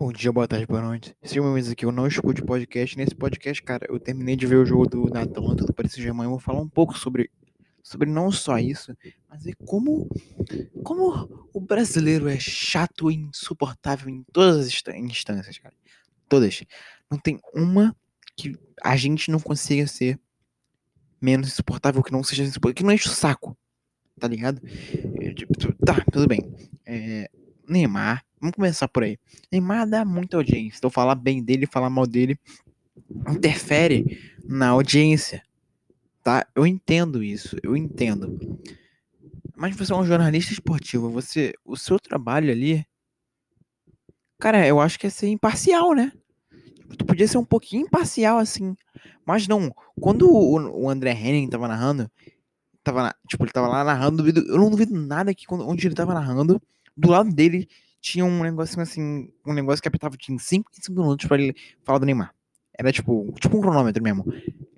Bom dia, boa tarde, boa noite. Sejam bem-vindos aqui. Eu não escute podcast. Nesse podcast, cara, eu terminei de ver o jogo do, da Atlanta, do Paris Saint-Germain. Eu vou falar um pouco sobre, sobre não só isso, mas é como, como o brasileiro é chato e insuportável em todas as instâncias, cara. Todas. Não tem uma que a gente não consiga ser menos insuportável, que não seja insuportável, que não enche o saco, tá ligado? Tipo, tá, tudo bem. É, Neymar Vamos começar por aí. Neymar dá muita audiência. Então falar bem dele, falar mal dele interfere na audiência. Tá? Eu entendo isso, eu entendo. Mas você é um jornalista esportivo, você, o seu trabalho ali, cara, eu acho que é ser imparcial, né? Tu podia ser um pouquinho imparcial assim. Mas não, quando o, o André Henning tava narrando, tava, tipo, ele tava lá narrando, eu não duvido nada que quando, onde ele tava narrando, do lado dele tinha um negócio assim, um negócio que apertava em 5 5 minutos pra ele falar do Neymar. Era tipo, tipo um cronômetro mesmo.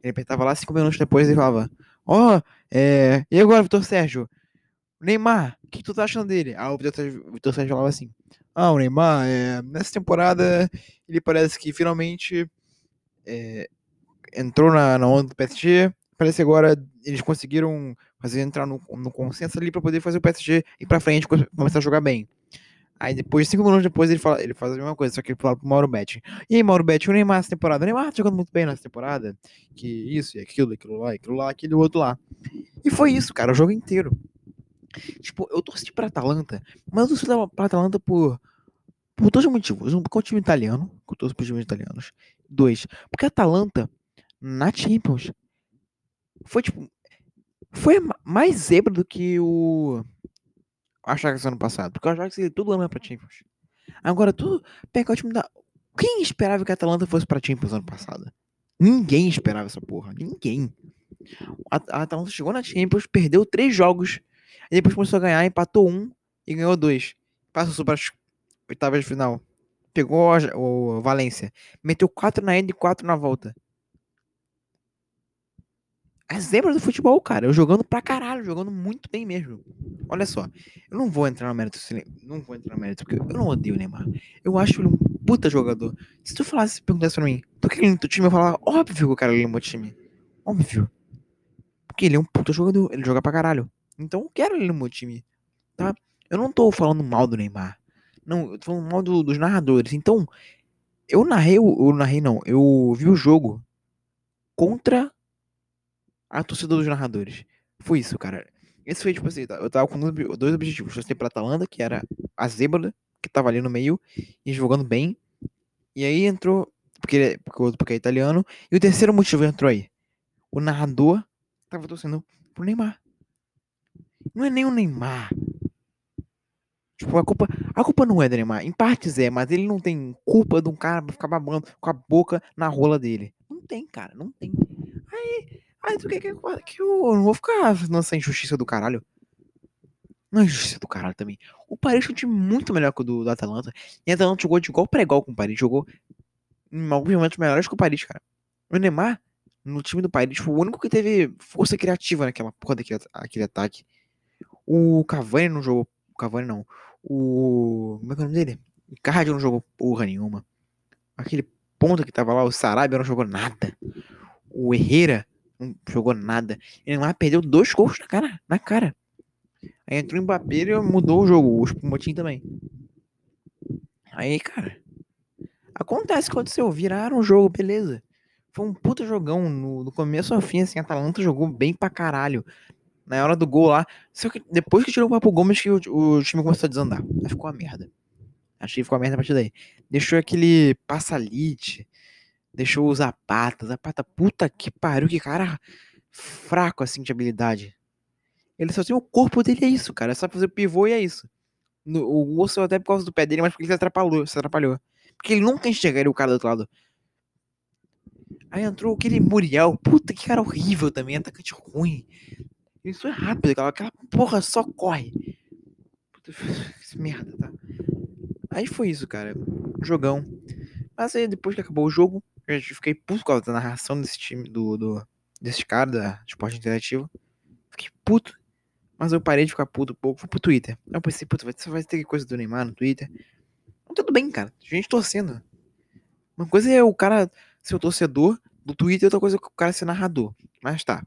Ele apertava lá 5 minutos depois e falava: Ó, oh, é. E agora, Vitor Sérgio? Neymar, o que tu tá achando dele? Ah, o Vitor Sérgio, Sérgio falava assim: Ah, o Neymar, é, nessa temporada, ele parece que finalmente é, entrou na, na onda do PSG. Parece que agora eles conseguiram fazer entrar no, no consenso ali para poder fazer o PSG ir para frente começar a jogar bem. Aí depois, cinco minutos depois, ele, fala, ele faz a mesma coisa, só que ele fala pro Mauro Betti. E aí, Mauro Betti, o Neymar nessa temporada. O Neymar tá jogando muito bem nessa temporada. Que isso, e aquilo, aquilo lá, aquilo lá, aquele outro lá. E foi isso, cara, o jogo inteiro. Tipo, eu torci pra Atalanta, mas eu torci pra Atalanta por, por dois motivos. Um, porque é um time italiano, que eu torço times italianos. Dois, porque a Atalanta, na Champions, foi tipo. Foi mais zebra do que o Ajax ano passado. Porque o Ajax ele tudo ama pra Champions. Agora, tudo pega o time da. Quem esperava que a Atalanta fosse pra Champions ano passado? Ninguém esperava essa porra. Ninguém. A, a Atalanta chegou na Champions, perdeu três jogos. E depois começou a ganhar, empatou um e ganhou dois. Passou para as oitavas de final. Pegou o Valência. Meteu quatro na ida e quatro na volta. A zebra do futebol, cara. Eu jogando pra caralho, jogando muito bem mesmo. Olha só, eu não vou entrar no mérito, não vou entrar no mérito, porque eu não odeio o Neymar. Eu acho ele um puta jogador. Se tu falasse, perguntasse pra mim, tu quer ele no teu time? Eu falava, óbvio que eu quero ele no meu time. Óbvio. Porque ele é um puta jogador, ele joga pra caralho. Então eu quero ele no meu time, tá? Eu não tô falando mal do Neymar. Não, eu tô falando mal do, dos narradores. Então, eu narrei, eu narrei não, eu vi o jogo contra a torcida dos narradores. Foi isso, cara. Esse foi, tipo assim, eu tava com dois objetivos. Torcer pra Atalanta, que era a zebra, que tava ali no meio, e jogando bem. E aí entrou, porque, porque, porque é italiano. E o terceiro motivo entrou aí. O narrador tava torcendo pro Neymar. Não é nem o Neymar. Tipo, a culpa, a culpa não é do Neymar. Em partes é, mas ele não tem culpa de um cara ficar babando com a boca na rola dele. Não tem, cara, não tem. Aí, Aí tu quer que, que eu não vou ficar nessa injustiça do caralho. Não é injustiça do caralho também. O Paris é um time muito melhor que o do, do Atalanta. E o Atalanta jogou de igual pra igual com o Paris. Jogou em alguns momentos melhores que o Paris, cara. O Neymar, no time do Paris, foi o único que teve força criativa naquela porra daquele aquele ataque. O Cavani não jogou. O Cavani não. O. Como é que é o nome dele? O Card não jogou porra nenhuma. Aquele ponto que tava lá, o Sarabia não jogou nada. O Herrera não jogou nada. Lá perdeu dois gols na cara. Na cara. Aí entrou o Mbappé e mudou o jogo. O Motim também. Aí, cara. Acontece, aconteceu. Viraram o jogo, beleza. Foi um puta jogão. No, começo ao fim, assim, a Atalanta jogou bem pra caralho. Na hora do gol lá. Só que depois que tirou o Papo Gomes, que o, o time começou a desandar. Aí ficou a merda. Achei que ficou a merda a partir daí. Deixou aquele passalite Deixou o Zapata. Zapata, puta que pariu, que cara fraco assim de habilidade. Ele só tem o corpo dele, é isso, cara. É só fazer o pivô e é isso. No, o osso até por causa do pé dele, mas porque ele se atrapalhou, se atrapalhou. Porque ele nunca enxergaria o cara do outro lado. Aí entrou aquele Muriel. Puta que cara horrível também, atacante ruim. Isso é rápido, aquela, aquela porra só corre. Puta, que merda, tá? Aí foi isso, cara. Jogão. Mas aí depois que acabou o jogo, eu fiquei puto causa da narração desse time, do, do desse cara da esporte interativo. Fiquei puto. Mas eu parei de ficar puto um pouco. Fui pro Twitter. Eu pensei, puto, vai, vai ter coisa do Neymar no Twitter. Tudo bem, cara. Gente torcendo. Uma coisa é o cara ser o torcedor do Twitter, outra coisa é o cara ser narrador. Mas tá.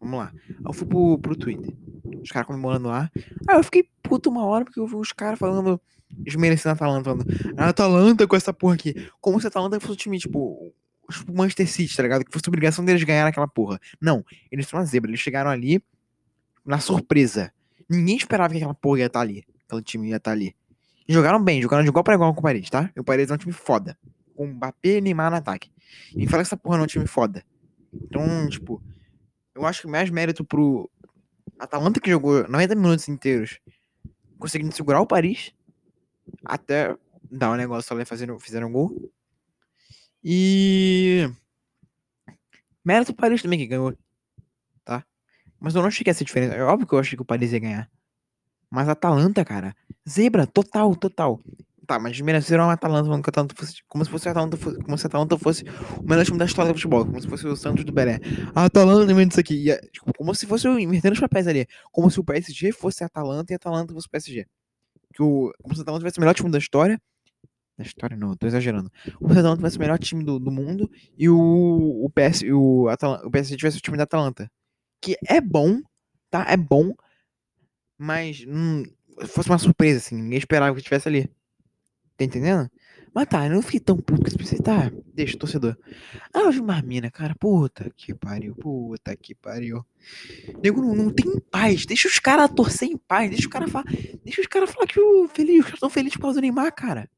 Vamos lá. Eu fui pro, pro Twitter. Os caras comemorando lá. Aí eu fiquei puto uma hora porque eu vi os caras falando. Desmerecendo a Atalanta, falando. A Atalanta com essa porra aqui. Como se a Atalanta fosse um time, tipo. Tipo Manchester City, tá ligado? Que fosse obrigação deles ganhar aquela porra. Não. Eles são uma zebra. Eles chegaram ali na surpresa. Ninguém esperava que aquela porra ia estar ali. Aquele time ia estar ali. E jogaram bem, jogaram de igual para igual com o Paris, tá? E o Paris é um time foda. Com Mbappé e Neymar no ataque. E fala que essa porra não é um time foda. Então, tipo, eu acho que mais mérito pro Atalanta que jogou 90 minutos inteiros conseguindo segurar o Paris até dar um negócio e fazendo, fizeram um gol. E mérito pro Paris também que ganhou, tá? Mas eu não achei que ia ser diferente. É óbvio que eu achei que o Paris ia ganhar. Mas a Atalanta, cara, zebra, total, total. Tá, mas desmereceram a Atalanta falando que a Atalanta fosse. Como se fosse a Atalanta fosse, como se a Atalanta fosse o melhor time da história do futebol. Como se fosse o Santos do Belé. A Atalanta inventa isso aqui. É, tipo, como se fosse o invertendo os papéis ali. Como se o PSG fosse a Atalanta e a Atalanta fosse o PSG. Que o, como se a Atalanta tivesse o melhor time da história. Da história não, tô exagerando. A Atalanta tivesse o melhor time do, do mundo e o, o, PS, o, o PSG tivesse o time da Atalanta. Que é bom, tá? É bom. Mas hum, fosse uma surpresa, assim. Ninguém esperava que estivesse ali. Tá entendendo? Mas tá, eu não fiquei tão puto que você tá. Deixa o torcedor. Ah, o Gilmar Mina, cara, puta que pariu, puta que pariu. Nego não, não tem paz. Deixa os caras torcer em paz. Deixa os caras falar. Deixa os caras falar que o feliz, os caras tão felizes por causa do Neymar, cara.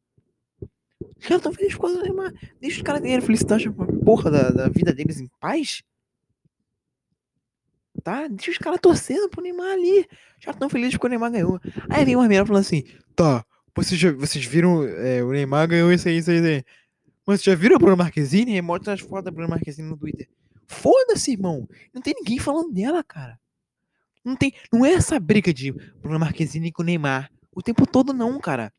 Os caras tão felizes por causa do Neymar. Deixa os caras terem felicidade a porra da, da vida deles em paz. Tá? Deixa os caras torcendo pro Neymar ali. Já tão felizes porque o Neymar ganhou. Aí vem uma menina falando assim: tá, vocês, já, vocês viram é, o Neymar ganhou isso aí, isso aí, isso aí. Mas já viram a Bruna Marquezine? Mostra as fotos da Bruna Marquezine no Twitter. Foda-se, irmão. Não tem ninguém falando dela, cara. Não tem. Não é essa briga de Bruna Marquezine com o Neymar. O tempo todo, não, cara.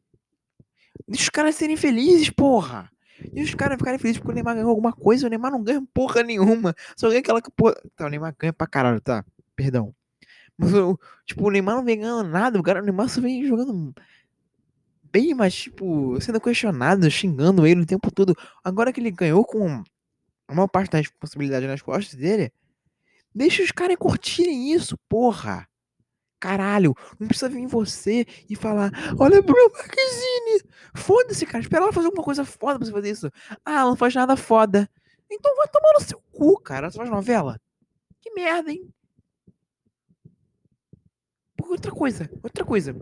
Deixa os caras serem felizes, porra. Deixa os caras ficarem felizes porque o Neymar ganhou alguma coisa. O Neymar não ganha porra nenhuma. Só ganha aquela que, porra. Tá, o Neymar ganha pra caralho, tá? Perdão. Mas, tipo, o Neymar não vem ganhando nada. O, cara, o Neymar só vem jogando bem, mas, tipo, sendo questionado, xingando ele o tempo todo. Agora que ele ganhou com a maior parte da responsabilidade nas costas dele, deixa os caras curtirem isso, porra. Caralho, não precisa vir você e falar, olha Bruno Marquezine, foda-se, cara, espera ela fazer alguma coisa foda pra você fazer isso. Ah, ela não faz nada foda. Então vai tomar no seu cu, cara, você faz novela. Que merda, hein? Outra coisa, outra coisa.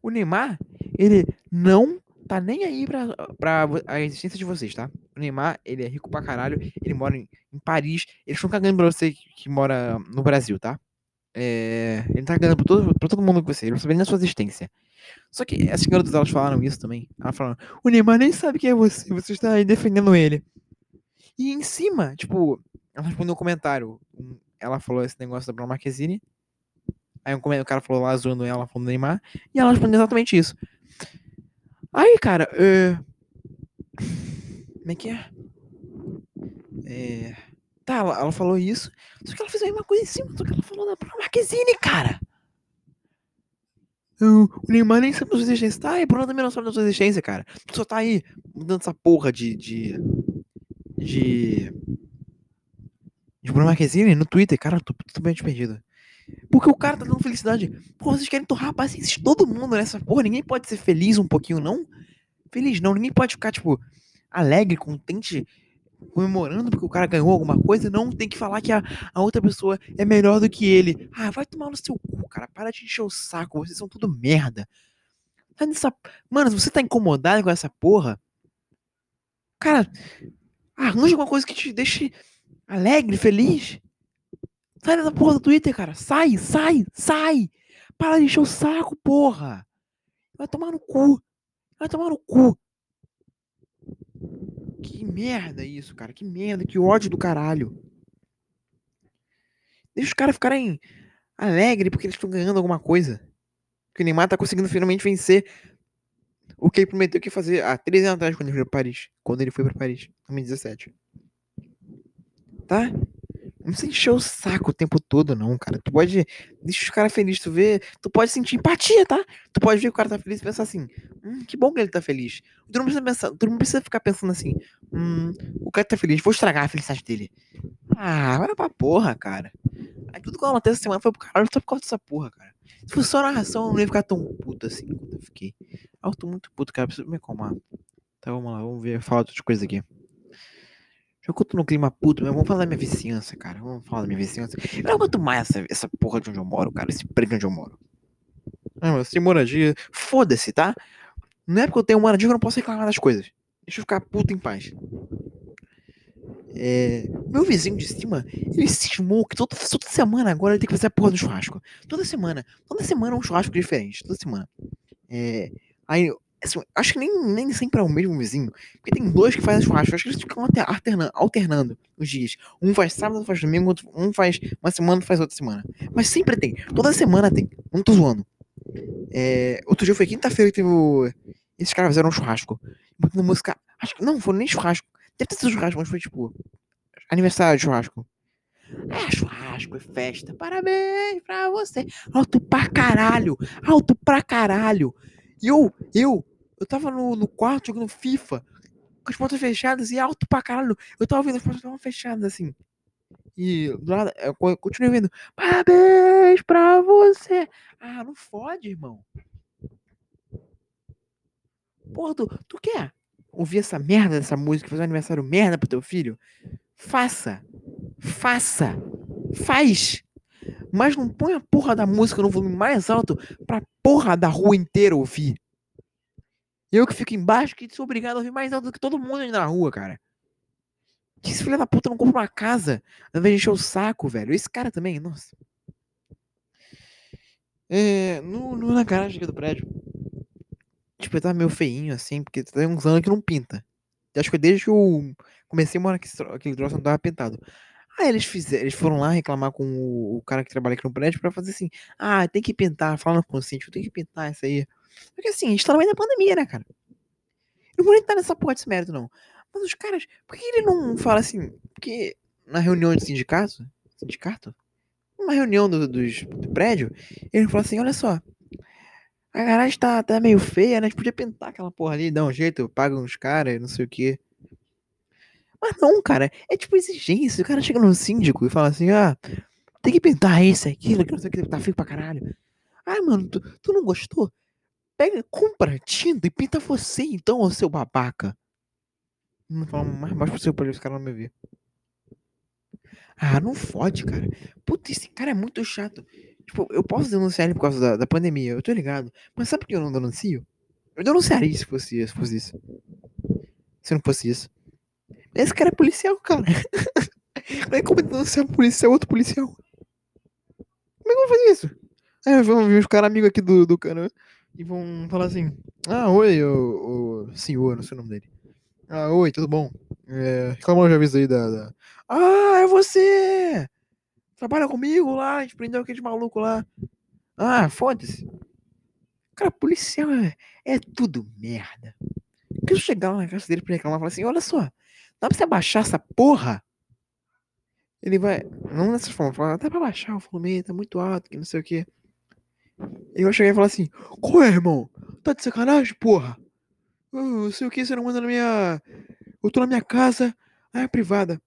O Neymar, ele não tá nem aí pra, pra a existência de vocês, tá? O Neymar, ele é rico pra caralho, ele mora em, em Paris, eles estão cagando pra você que, que mora no Brasil, tá? É, ele tá cagando pra todo, pra todo mundo com você, ele não sabe nem sua existência. Só que essas garotas, elas falaram isso também. Elas falaram, o Neymar nem sabe quem é você, você está aí defendendo ele. E em cima, tipo, ela respondeu um comentário. Ela falou esse negócio da Bruna Marquezine. Aí um, o cara falou lá zoando ela, falando do Neymar. E ela respondeu exatamente isso. Aí, cara, é... como é que é? É. Tá, ela, ela, falou isso. Só que ela fez a mesma coisa em cima do que ela falou da Marquezine, cara. O Neymar nem sabe da sua existência. Tá, e Bruno também não sabe da sua existência, cara. Só tá aí mudando essa porra de. de. de. de Bruno Marquezine no Twitter, cara. Tô totalmente perdido. Porque o cara tá dando felicidade. Pô, vocês querem torrar a paciência todo mundo nessa porra. Ninguém pode ser feliz um pouquinho, não? Feliz não. Ninguém pode ficar, tipo, alegre, contente, comemorando porque o cara ganhou alguma coisa. Não tem que falar que a, a outra pessoa é melhor do que ele. Ah, vai tomar no seu cu, cara. Para de encher o saco. Vocês são tudo merda. Tá nessa... Mano, se você tá incomodado com essa porra, cara, arranja alguma coisa que te deixe alegre, feliz. Sai dessa porra do Twitter, cara. Sai, sai, sai. Para de encher o saco, porra. Vai tomar no cu. Vai tomar no cu. Que merda isso, cara. Que merda. Que ódio do caralho. Deixa os caras ficarem alegres porque eles estão ganhando alguma coisa. Porque o Neymar tá conseguindo finalmente vencer o que ele prometeu que ia fazer há três anos atrás quando ele foi para Paris. Quando ele foi para Paris, 2017. Tá? Não precisa encher o saco o tempo todo, não, cara. Tu pode. Deixa os caras felizes, tu vê. Tu pode sentir empatia, tá? Tu pode ver que o cara tá feliz e pensar assim. Hum, que bom que ele tá feliz. Tu não precisa pensar. Tu não precisa ficar pensando assim. Hum, o cara tá feliz, vou estragar a felicidade dele. Ah, vai pra porra, cara. Aí tudo que aconteceu essa semana foi pro caralho só por causa dessa porra, cara. Se fosse só narração, eu não ia ficar tão puto assim eu fiquei. Ah, eu tô muito puto, cara. Preciso me acalmar. Tá, vamos lá, vamos ver, falar outras coisas aqui. Eu tô no clima puto, mas vamos falar da minha vizinhança, cara. Vamos falar da minha vizinhança. Eu não aguento mais essa, essa porra de onde eu moro, cara. Esse prédio onde eu moro. Ah, mas sem moradia. Foda-se, tá? Não é porque eu tenho moradia que eu não posso reclamar das coisas. Deixa eu ficar puto em paz. É, meu vizinho de cima, ele cismou que toda, toda semana agora ele tem que fazer a porra do churrasco. Toda semana. Toda semana é um churrasco diferente. Toda semana. É, aí, assim, acho que nem, nem sempre é o mesmo vizinho. Porque tem dois que fazem churrasco. Acho que eles ficam alternando, alternando os dias. Um faz sábado, outro faz domingo, outro, um faz uma semana, faz outra semana. Mas sempre tem. Toda semana tem. Não tô zoando. É, outro dia foi quinta-feira que teve o... Esses caras fizeram um churrasco. Botando música. Acho que não, foi nem churrasco. Deve ter sido churrasco, mas foi tipo. Aniversário de churrasco. É churrasco, é festa. Parabéns pra você. Alto pra caralho. Alto pra caralho. E eu, eu, eu tava no, no quarto jogando FIFA. Com as portas fechadas e alto pra caralho. Eu tava vendo as portas estavam fechadas assim. E do lado, eu continuei vendo. Parabéns pra você. Ah, não fode, irmão. Porra, tu, tu quer ouvir essa merda dessa música, fazer um aniversário merda pro teu filho? Faça. Faça. Faz. Mas não põe a porra da música no volume mais alto pra porra da rua inteira ouvir. Eu que fico embaixo que sou obrigado a ouvir mais alto do que todo mundo na rua, cara. Que esse filho da puta não compra uma casa ao invés de encher o saco, velho. Esse cara também, nossa. É, no, no, na garagem aqui do prédio. Tipo, ele tava meio feinho, assim, porque tem uns anos que não pinta. Acho que desde que eu comecei a morar aqui, aquele troço não tava pintado. Aí eles fizeram, eles foram lá reclamar com o, o, cara que trabalha aqui no prédio pra fazer assim, ah, tem que pintar, falando com o síndico, tem que pintar isso aí. Porque assim, a gente tá no meio da pandemia, né, cara? Eu não vou estar nessa porra desse mérito, não. Mas os caras, por que ele não fala assim? Porque na reunião de sindicato, sindicato? Uma reunião do, do prédio, ele falou assim: olha só, a garagem tá, tá meio feia, né? A gente podia pintar aquela porra ali, dar um jeito, paga uns caras, não sei o que. Mas não, cara, é tipo exigência. O cara chega no síndico e fala assim: ah, tem que pintar isso, aquilo, que não sei o que, tá feio pra caralho. Ah, mano, tu, tu não gostou? Pega, compra tinta e pinta você então, ô seu babaca. Não fala mais baixo possível pra os caras não me ver. Ah, não fode, cara. Puta, esse cara é muito chato. Tipo, eu posso denunciar ele por causa da, da pandemia, eu tô ligado. Mas sabe por que eu não denuncio? Eu denunciaria se fosse, se fosse isso. Se não fosse isso. Esse cara é policial, cara. É como denunciar um policial, outro policial. Como é que eu vou fazer isso? Aí vamos vir os caras amigos aqui do, do cara e vão falar assim: Ah, oi, o, o senhor, não sei o nome dele. Ah, oi, tudo bom? É, reclamou já aviso aí da, da, Ah, é você! Trabalha comigo lá, a gente prendeu aquele maluco lá. Ah, foda-se. Cara, policial é, é tudo merda. Porque eu chegar lá na casa dele pra reclamar e falar assim: Olha só, dá pra você abaixar essa porra? Ele vai. Não nessa forma, falar, dá pra baixar o volume, tá muito alto, que não sei o que. Eu vou chegar e falar assim: Qual é, irmão? Tá de sacanagem, porra? não sei o que, você não manda na minha. Eu tô na minha casa, é privada.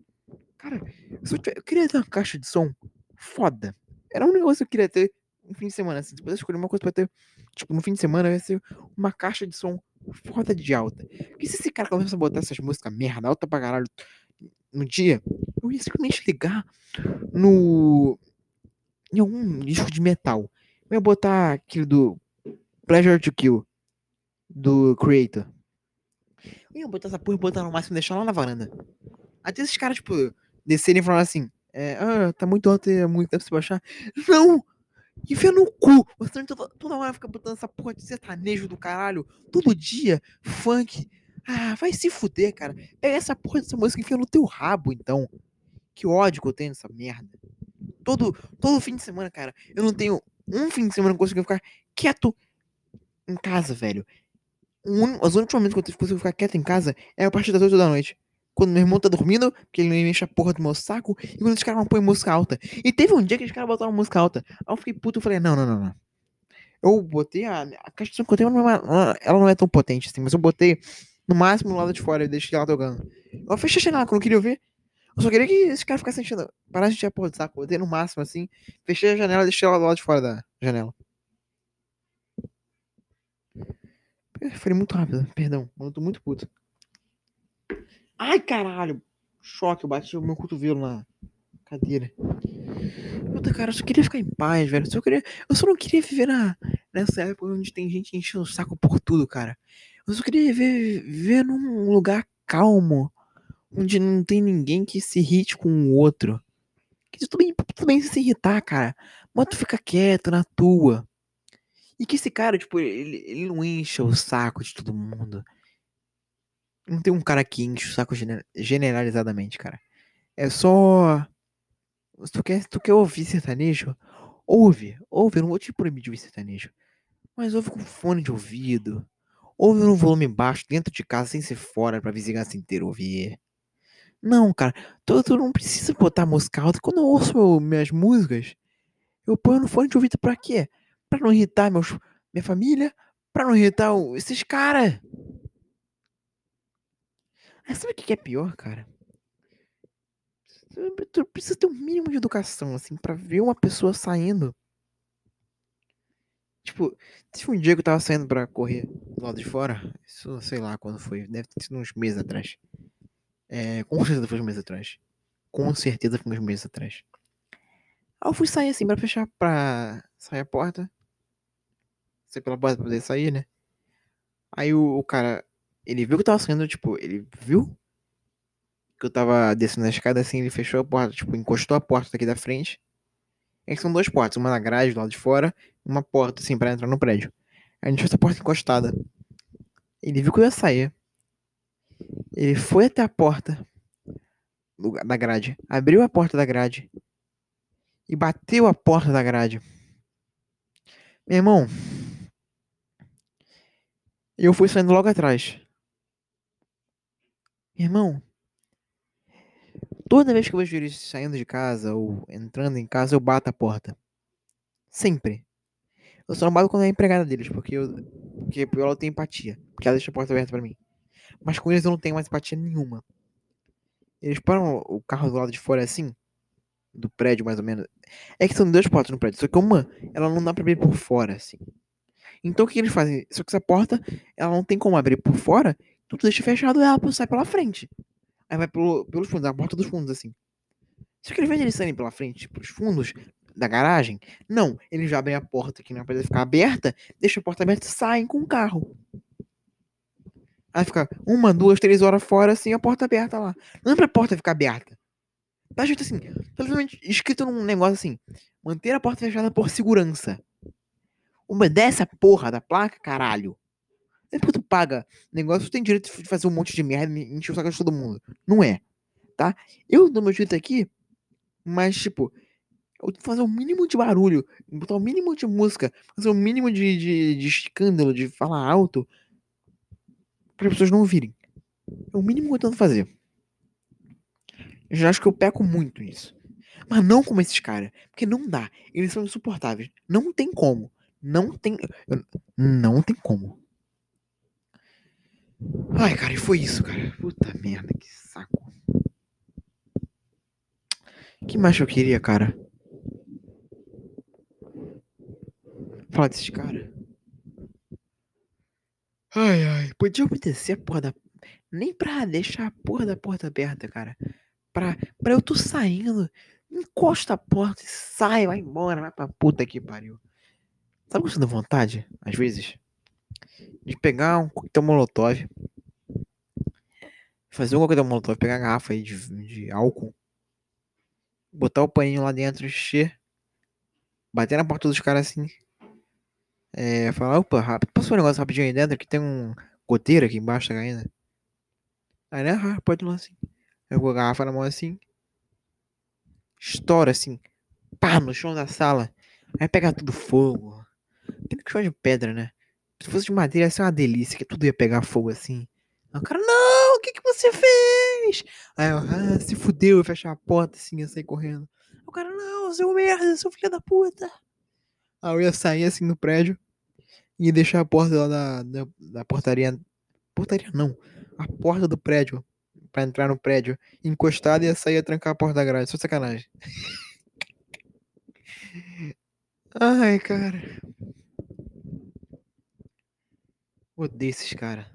Cara, eu, tiver... eu, queria ter uma caixa de som foda. Era um negócio que eu queria ter no fim de semana. Assim, se pudesse escolher uma coisa pra ter, tipo, no fim de semana, vai ser uma caixa de som foda de alta. Porque se esse cara começa a botar essas músicas merda, alta pra caralho, no dia, eu ia simplesmente ligar no. em algum disco de metal. Eu ia botar aquele do Pleasure to Kill do Creator. Eu ia botar essa porra e botar no máximo deixar lá na varanda. Até esses caras, tipo, descerem e falarem assim: é, ah, tá muito alto é muito, deve se baixar. Não! Enfia no cu! Você toda, toda hora fica botando essa porra de sertanejo do caralho, todo dia, funk. Ah, vai se fuder, cara. Pega essa porra dessa música e enfia no teu rabo, então. Que ódio que eu tenho nessa merda. Todo, todo fim de semana, cara, eu não tenho um fim de semana que eu consigo ficar quieto em casa, velho. Um, as únicos momentos que eu consigo ficar quieto em casa é a partir das 8 da noite. Quando meu irmão tá dormindo, porque ele não enche a porra do meu saco, e quando os caras não põem música alta. E teve um dia que os caras botaram música alta. Aí eu fiquei puto e falei, não, não, não, não. Eu botei a, a caixa de som que eu tenho, é- ela não é tão potente assim, mas eu botei no máximo no lado de fora e deixei ela tocando. Eu fechei a janela, que eu não queria ouvir. Eu só queria que esses caras ficassem enchendo. Parassem de encher a porra do saco. Botei no máximo assim, fechei a janela e deixei ela do lado de fora da janela. Eu falei muito rápido, perdão. Eu tô muito puto. Ai, caralho. Choque, eu bati o meu cotovelo na cadeira. Puta, cara, eu só queria ficar em paz, velho. Eu só, queria... eu só não queria viver na... nessa época onde tem gente enchendo o saco por tudo, cara. Eu só queria viver, viver num lugar calmo. Onde não tem ninguém que se irrite com o outro. Que tudo bem, bem se irritar, cara. Mas tu fica quieto na tua. E que esse cara, tipo, ele, ele não enche o saco de todo mundo. Não tem um cara que enche o saco gener- generalizadamente, cara. É só. Se tu quer, tu quer ouvir sertanejo, ouve. Ouve, eu não vou te proibir de ouvir sertanejo. Mas ouve com fone de ouvido. Ouve no volume baixo, dentro de casa, sem ser fora, pra vizinhança inteira ouvir. Não, cara, tu, tu não precisa botar música alta. Quando eu ouço meu- minhas músicas, eu ponho no fone de ouvido pra quê? Pra não irritar meus, minha família, pra não irritar o- esses caras. Mas sabe o que é pior, cara? Tu, precisa ter um mínimo de educação, assim, pra ver uma pessoa saindo. Tipo, teve um dia que eu tava saindo pra correr do lado de fora. Isso, sei lá quando foi. Deve ter sido uns meses atrás. É, com certeza foi uns meses atrás. Com certeza foi uns meses atrás. Aí eu fui sair assim pra fechar, pra sair a porta. Sair pela porta pra poder sair, né? Aí o, o cara, ele viu que eu tava saindo, tipo, ele viu que eu tava descendo a escada assim, ele fechou a porta, tipo, encostou a porta daqui da frente. É que são duas portas, uma na grade do lado de fora, uma porta assim pra entrar no prédio. A gente deixou essa porta encostada. Ele viu que eu ia sair. Ele foi até a porta da grade, abriu a porta da grade e bateu a porta da grade. Meu irmão, eu fui saindo logo atrás. Irmão, toda vez que eu vejo eles saindo de casa ou entrando em casa, eu bato a porta. Sempre. Eu só não bato quando é empregada deles, porque eu, porque ela tem empatia. Porque ela deixa a porta aberta pra mim. Mas com eles eu não tenho mais empatia nenhuma. Eles param o carro do lado de fora assim, do prédio mais ou menos. É que são duas portas no prédio, só que uma, ela não dá pra abrir por fora, assim. Então o que eles fazem? Só que essa porta, ela não tem como abrir por fora, tu deixa fechado e ela sai pela frente. Aí vai pelo, pelos fundos, a porta dos fundos, assim. Só que ao invés eles saírem pela frente, pros fundos da garagem, não, eles já abrem a porta que não é pra ficar aberta, deixa a porta aberta e saem com o carro. Aí fica uma, duas, três horas fora, assim, a porta aberta lá. Não é pra porta ficar aberta. Tá escrito assim, literalmente escrito num negócio assim, manter a porta fechada por segurança. Obedece a porra da placa, caralho. É porque tu paga negócio, tu tem direito de fazer um monte de merda e encher o saco de todo mundo. Não é, tá? Eu dou meu direito aqui, mas, tipo, eu fazer o mínimo de barulho, botar o mínimo de música, fazer o mínimo de, de, de escândalo, de falar alto, para as pessoas não ouvirem. É o mínimo que eu tento fazer. Eu já acho que eu peco muito nisso. Mas não como esses caras. Porque não dá. Eles são insuportáveis. Não tem como. Não tem. Não tem como. Ai, cara, e foi isso, cara. Puta merda, que saco. que mais eu queria, cara? Falar desses caras. Ai, ai. Podia obedecer a porra da. Nem pra deixar a porra da porta aberta, cara. Pra, pra eu tô saindo. Encosta a porta e sai, vai embora, vai pra puta que pariu. Sabe o que tô dando vontade, às vezes? De pegar um coquetel molotov. Fazer um coquetel molotov, pegar a garrafa aí de, de álcool. Botar o paninho lá dentro, encher. Bater na porta dos caras assim. É, falar, opa, rápido, passou um negócio rapidinho aí dentro, que tem um goteiro aqui embaixo da ainda. Aí, né, ah, pode lá assim. Eu com a garrafa na mão assim. Estoura assim. Pá, no chão da sala. Aí pega tudo fogo. Que chão de pedra, né? Se fosse de madeira ia ser uma delícia, que tudo ia pegar fogo assim. Aí o cara, não, o que que você fez? Aí eu, ah, se fudeu, eu fechar a porta assim, ia sair correndo. Aí o cara, não, seu merda, seu filho da puta. Aí eu ia sair assim no prédio e deixar a porta lá da, da, da portaria. Portaria não, a porta do prédio. Pra entrar no prédio, encostada e ia sair a trancar a porta da grade. Só sacanagem. Ai, cara. Odeio esses. Cara,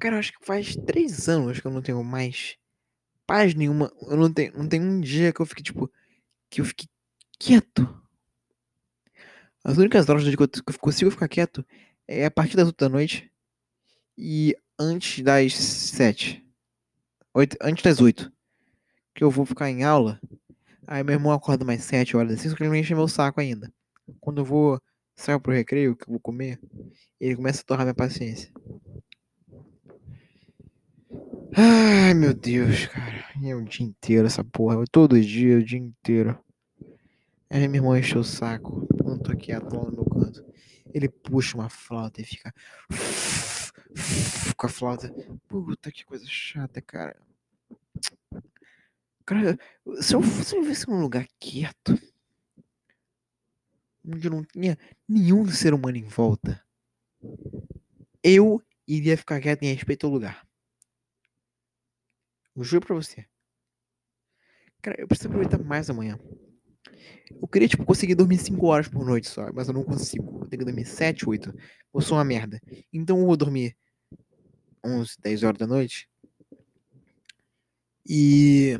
eu acho que faz três anos que eu não tenho mais paz nenhuma. Eu não tenho, não tem um dia que eu fique, tipo, que eu fique quieto. As únicas horas que eu consigo ficar quieto é a partir das oito da noite e antes das sete. Oito, antes das oito. Que eu vou ficar em aula. Aí meu irmão acorda mais sete horas assim, só que ele não enche meu saco ainda. Quando eu vou sair pro recreio, que eu vou comer, ele começa a torrar minha paciência. Ai, meu Deus, cara. É o dia inteiro essa porra. Todo dia, o dia inteiro. Aí meu irmão encheu o saco. Tô quieto lá no meu canto. Ele puxa uma flauta e fica. Com a flauta. Puta que coisa chata, cara. Cara, se eu, se eu vivesse num lugar quieto, onde não tinha nenhum ser humano em volta, eu iria ficar quieto em respeito ao lugar. Eu juro pra você. Cara, eu preciso aproveitar mais amanhã. Eu queria, tipo, conseguir dormir 5 horas por noite só, mas eu não consigo. Eu tenho que dormir 7, 8. Eu sou uma merda. Então eu vou dormir 11, 10 horas da noite. E.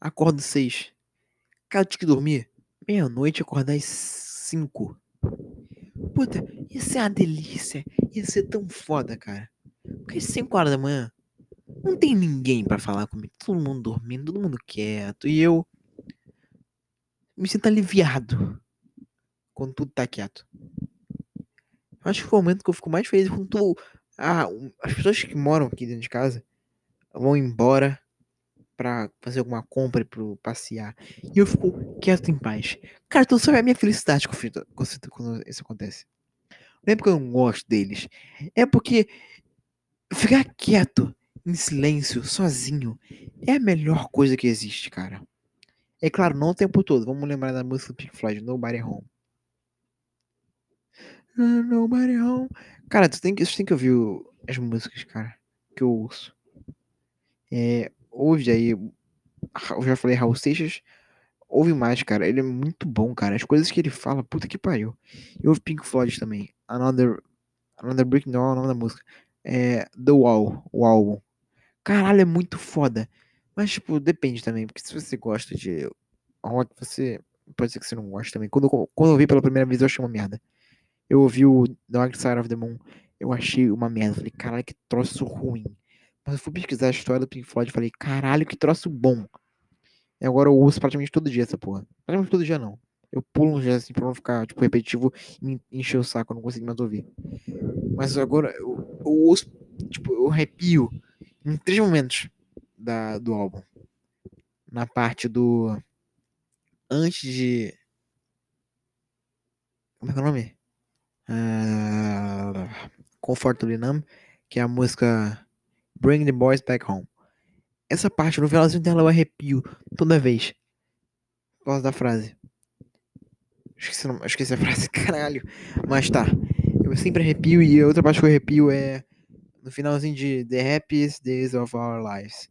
Acordo 6. Cara, eu tinha que dormir meia-noite acordar às 5. Puta, ia ser uma delícia. Ia ser tão foda, cara. Porque às 5 horas da manhã não tem ninguém para falar comigo. Todo mundo dormindo, todo mundo quieto. E eu me sinto aliviado quando tudo tá quieto. Eu acho que foi o momento que eu fico mais feliz quando tu, ah, as pessoas que moram aqui dentro de casa vão embora para fazer alguma compra para passear. E eu fico quieto em paz. Cara, tu sabe a minha felicidade quando isso acontece. Não é porque eu não gosto deles. É porque ficar quieto, em silêncio, sozinho, é a melhor coisa que existe, cara. É claro, não o tempo todo. Vamos lembrar da música do Pink Floyd, Nobody Home. Nobody Home. Cara, tu tem que, tu tem que ouvir as músicas, cara, que eu ouço. É, ouve aí. Eu já falei Raul Seixas. Ouve mais, cara. Ele é muito bom, cara. As coisas que ele fala, puta que pariu. E ouve Pink Floyd também. Another, Another Brick o nome da música. É The Wall, o álbum. Caralho, é muito foda. Mas, tipo, depende também, porque se você gosta de rock, você. Pode ser que você não goste também. Quando, quando eu vi pela primeira vez, eu achei uma merda. Eu ouvi o Dark Side of the Moon, eu achei uma merda. Falei, caralho, que troço ruim. Mas eu fui pesquisar a história do Pink Floyd e falei, caralho, que troço bom. E agora eu ouço praticamente todo dia essa porra. Praticamente todo dia não. Eu pulo um dia assim pra não ficar, tipo, repetitivo e encher o saco, eu não consigo mais ouvir. Mas agora eu, eu ouço, tipo, eu arrepio em três momentos da, do álbum. Na parte do. Antes de. Como é que é o nome? Uh, Comfortably Numb, que é a música Bring the Boys Back Home. Essa parte, no finalzinho dela, eu arrepio toda vez. Por causa da frase. Esqueci, não, esqueci a frase, caralho. Mas tá. Eu sempre arrepio e outra parte que eu arrepio é no finalzinho de The Happiest Days of Our Lives.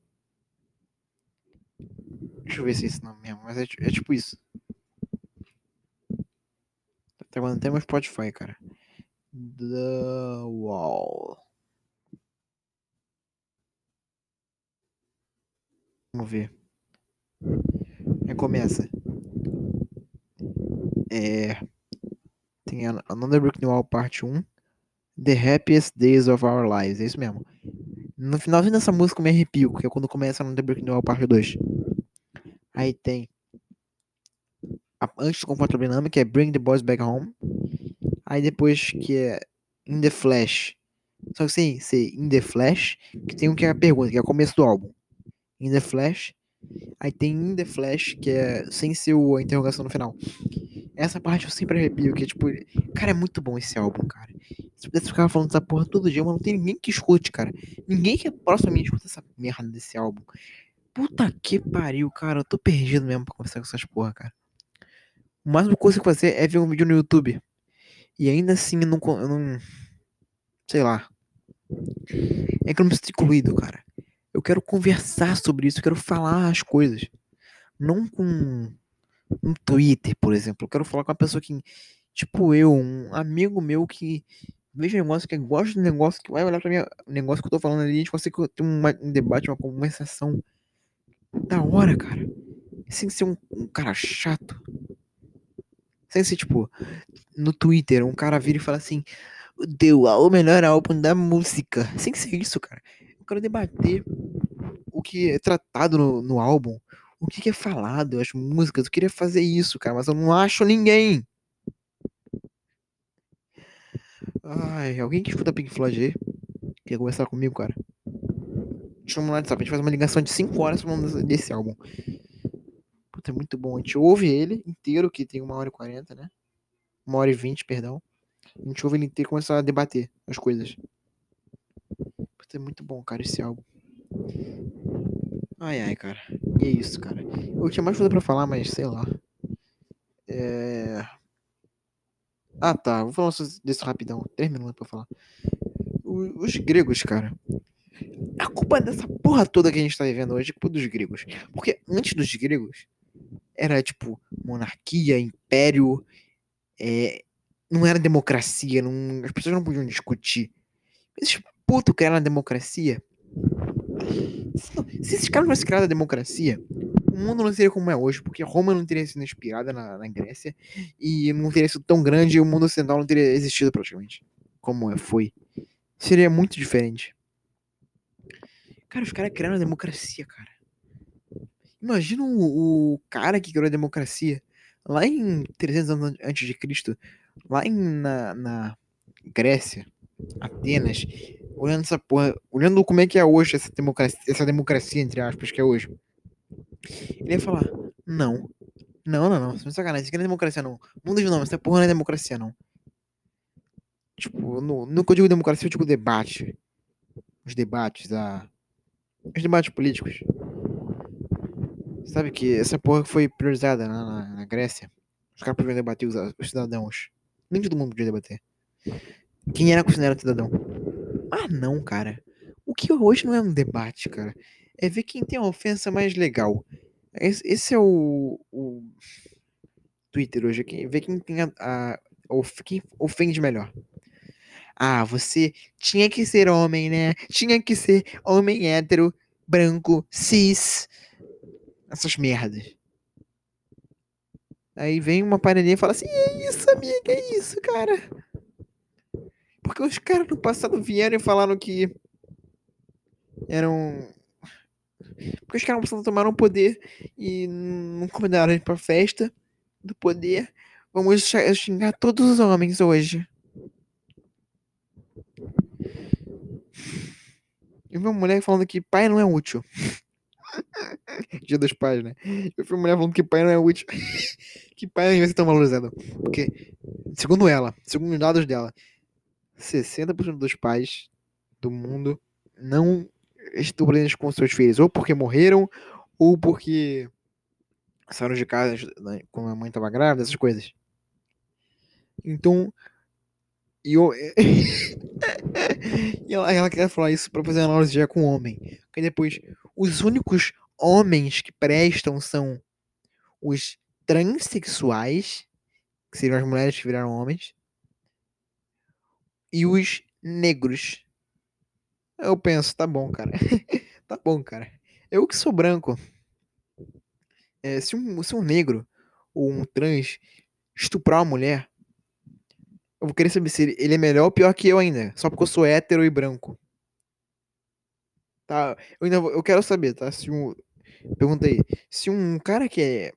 Deixa eu ver se é esse nome mesmo, mas é, é tipo isso. Tá trabalhando até meu Spotify, cara. The Wall. Vamos ver. Aí começa. É. Tem Another Brick New Wall parte 1. The Happiest Days of Our Lives. É isso mesmo. No finalzinho dessa música eu me arrepio, que é quando começa Another Brick New Wall parte 2. Aí tem. A, antes do Number, que é Bring the Boys Back Home. Aí depois que é In the Flash. Só que sem ser In the Flash, que tem um que é a pergunta, que é o começo do álbum. In the Flash. Aí tem In the Flash, que é sem ser a interrogação no final. Essa parte eu sempre arrepio, que é tipo. Cara, é muito bom esse álbum, cara. Se pudesse ficar falando essa porra todo dia, mas não tem ninguém que escute, cara. Ninguém que é próximo a mim escuta essa merda desse álbum. Puta que pariu, cara. Eu tô perdido mesmo pra conversar com essas porra, cara. O máximo que eu consigo fazer é ver um vídeo no YouTube. E ainda assim eu não. Eu não sei lá. É que eu não me sinto incluído, cara. Eu quero conversar sobre isso, eu quero falar as coisas. Não com um Twitter, por exemplo. Eu quero falar com uma pessoa que, tipo eu, um amigo meu que veja um negócio, que gosta do negócio, que vai olhar pra mim, o negócio que eu tô falando ali, a gente consegue ter um debate, uma conversação da hora, cara. Sem ser um, um cara chato. Sem ser, tipo, no Twitter, um cara vira e fala assim, deu o melhor álbum da música. Sem ser isso, cara. Eu quero debater o que é tratado no, no álbum, o que, que é falado, as músicas. Eu queria fazer isso, cara, mas eu não acho ninguém. Ai, alguém que escuta Pink Floyd aí? Quer conversar comigo, cara? Chama no WhatsApp, a gente faz uma ligação de 5 horas falando desse álbum. Puta, é muito bom. A gente ouve ele inteiro, que tem uma hora e 40, né? Uma hora e 20, perdão. A gente ouve ele inteiro e começa a debater as coisas. É muito bom, cara, esse álbum. Ai, ai, cara. E é isso, cara. Eu tinha mais coisa pra falar, mas sei lá. É... Ah, tá. Vou falar desse rapidão. Três minutos pra falar. Os gregos, cara. A culpa dessa porra toda que a gente tá vivendo hoje é culpa dos gregos. Porque antes dos gregos, era tipo monarquia, império, é, não era democracia, não, as pessoas não podiam discutir. Esses putos criaram a democracia. Se, se esses caras tivessem criado a democracia, o mundo não seria como é hoje, porque Roma não teria sido inspirada na, na Grécia e não teria sido tão grande e o mundo ocidental não teria existido praticamente como é, foi. Seria muito diferente. Cara, os caras criaram a democracia, cara. Imagina o, o, cara que criou a democracia lá em 300 anos antes de Cristo, lá em, na, na Grécia, Atenas, olhando essa porra, olhando como é que é hoje essa democracia, essa democracia entre aspas que é hoje. Ele ia falar: "Não. Não, não, não, isso é sacanagem, isso aqui não é democracia não. Muda de nome, essa porra não é democracia não." Tipo, no, no que eu digo democracia, eu digo debate. Os debates, a os debates políticos. Sabe que essa porra foi priorizada na, na, na Grécia. Os caras podiam debater os, os, cidadãos. Nem todo mundo podia debater. Quem era considerado cidadão? Ah, não, cara. O que hoje não é um debate, cara. É ver quem tem a ofensa mais legal. Esse, esse é o, o, Twitter hoje. Quem, ver quem tem a, a, quem ofende melhor. Ah, você tinha que ser homem, né? Tinha que ser homem hétero, branco, cis essas merdas. Aí vem uma panelinha e fala assim: É isso, amiga, é isso, cara. Porque os caras no passado vieram e falaram que eram. Porque os caras no passado tomaram poder e não convidaram a gente pra festa do poder. Vamos xingar todos os homens hoje. E uma mulher falando que pai não é útil. Dia dos pais, né? Eu fui mulher falando que pai não é útil. que pai não vai ser tão valorizado. Porque, segundo ela, segundo os dados dela, 60% dos pais do mundo não estão presentes com seus filhos. Ou porque morreram, ou porque saíram de casa né, quando a mãe estava grávida, essas coisas. Então, e eu. ela, ela quer falar isso pra fazer analogia com homem. Porque depois, os únicos homens que prestam são os transexuais, que seriam as mulheres que viraram homens, e os negros. Eu penso, tá bom, cara. tá bom, cara. Eu que sou branco. É, se, um, se um negro ou um trans estuprar uma mulher, eu vou querer saber se ele é melhor ou pior que eu ainda. Só porque eu sou hétero e branco. Tá? Eu ainda vou, eu quero saber, tá? Se um. Pergunta aí. Se um cara que é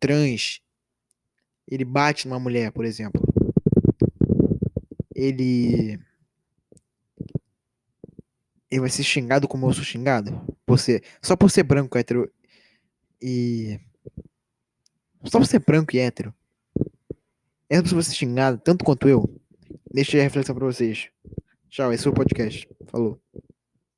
trans, ele bate numa mulher, por exemplo. Ele. Ele vai ser xingado como eu sou xingado? Por ser, só por ser branco, hétero. E. Só por ser branco e hétero. Essa pessoa vai ser xingada tanto quanto eu. Deixei a reflexão pra vocês. Tchau, esse é o podcast. Falou.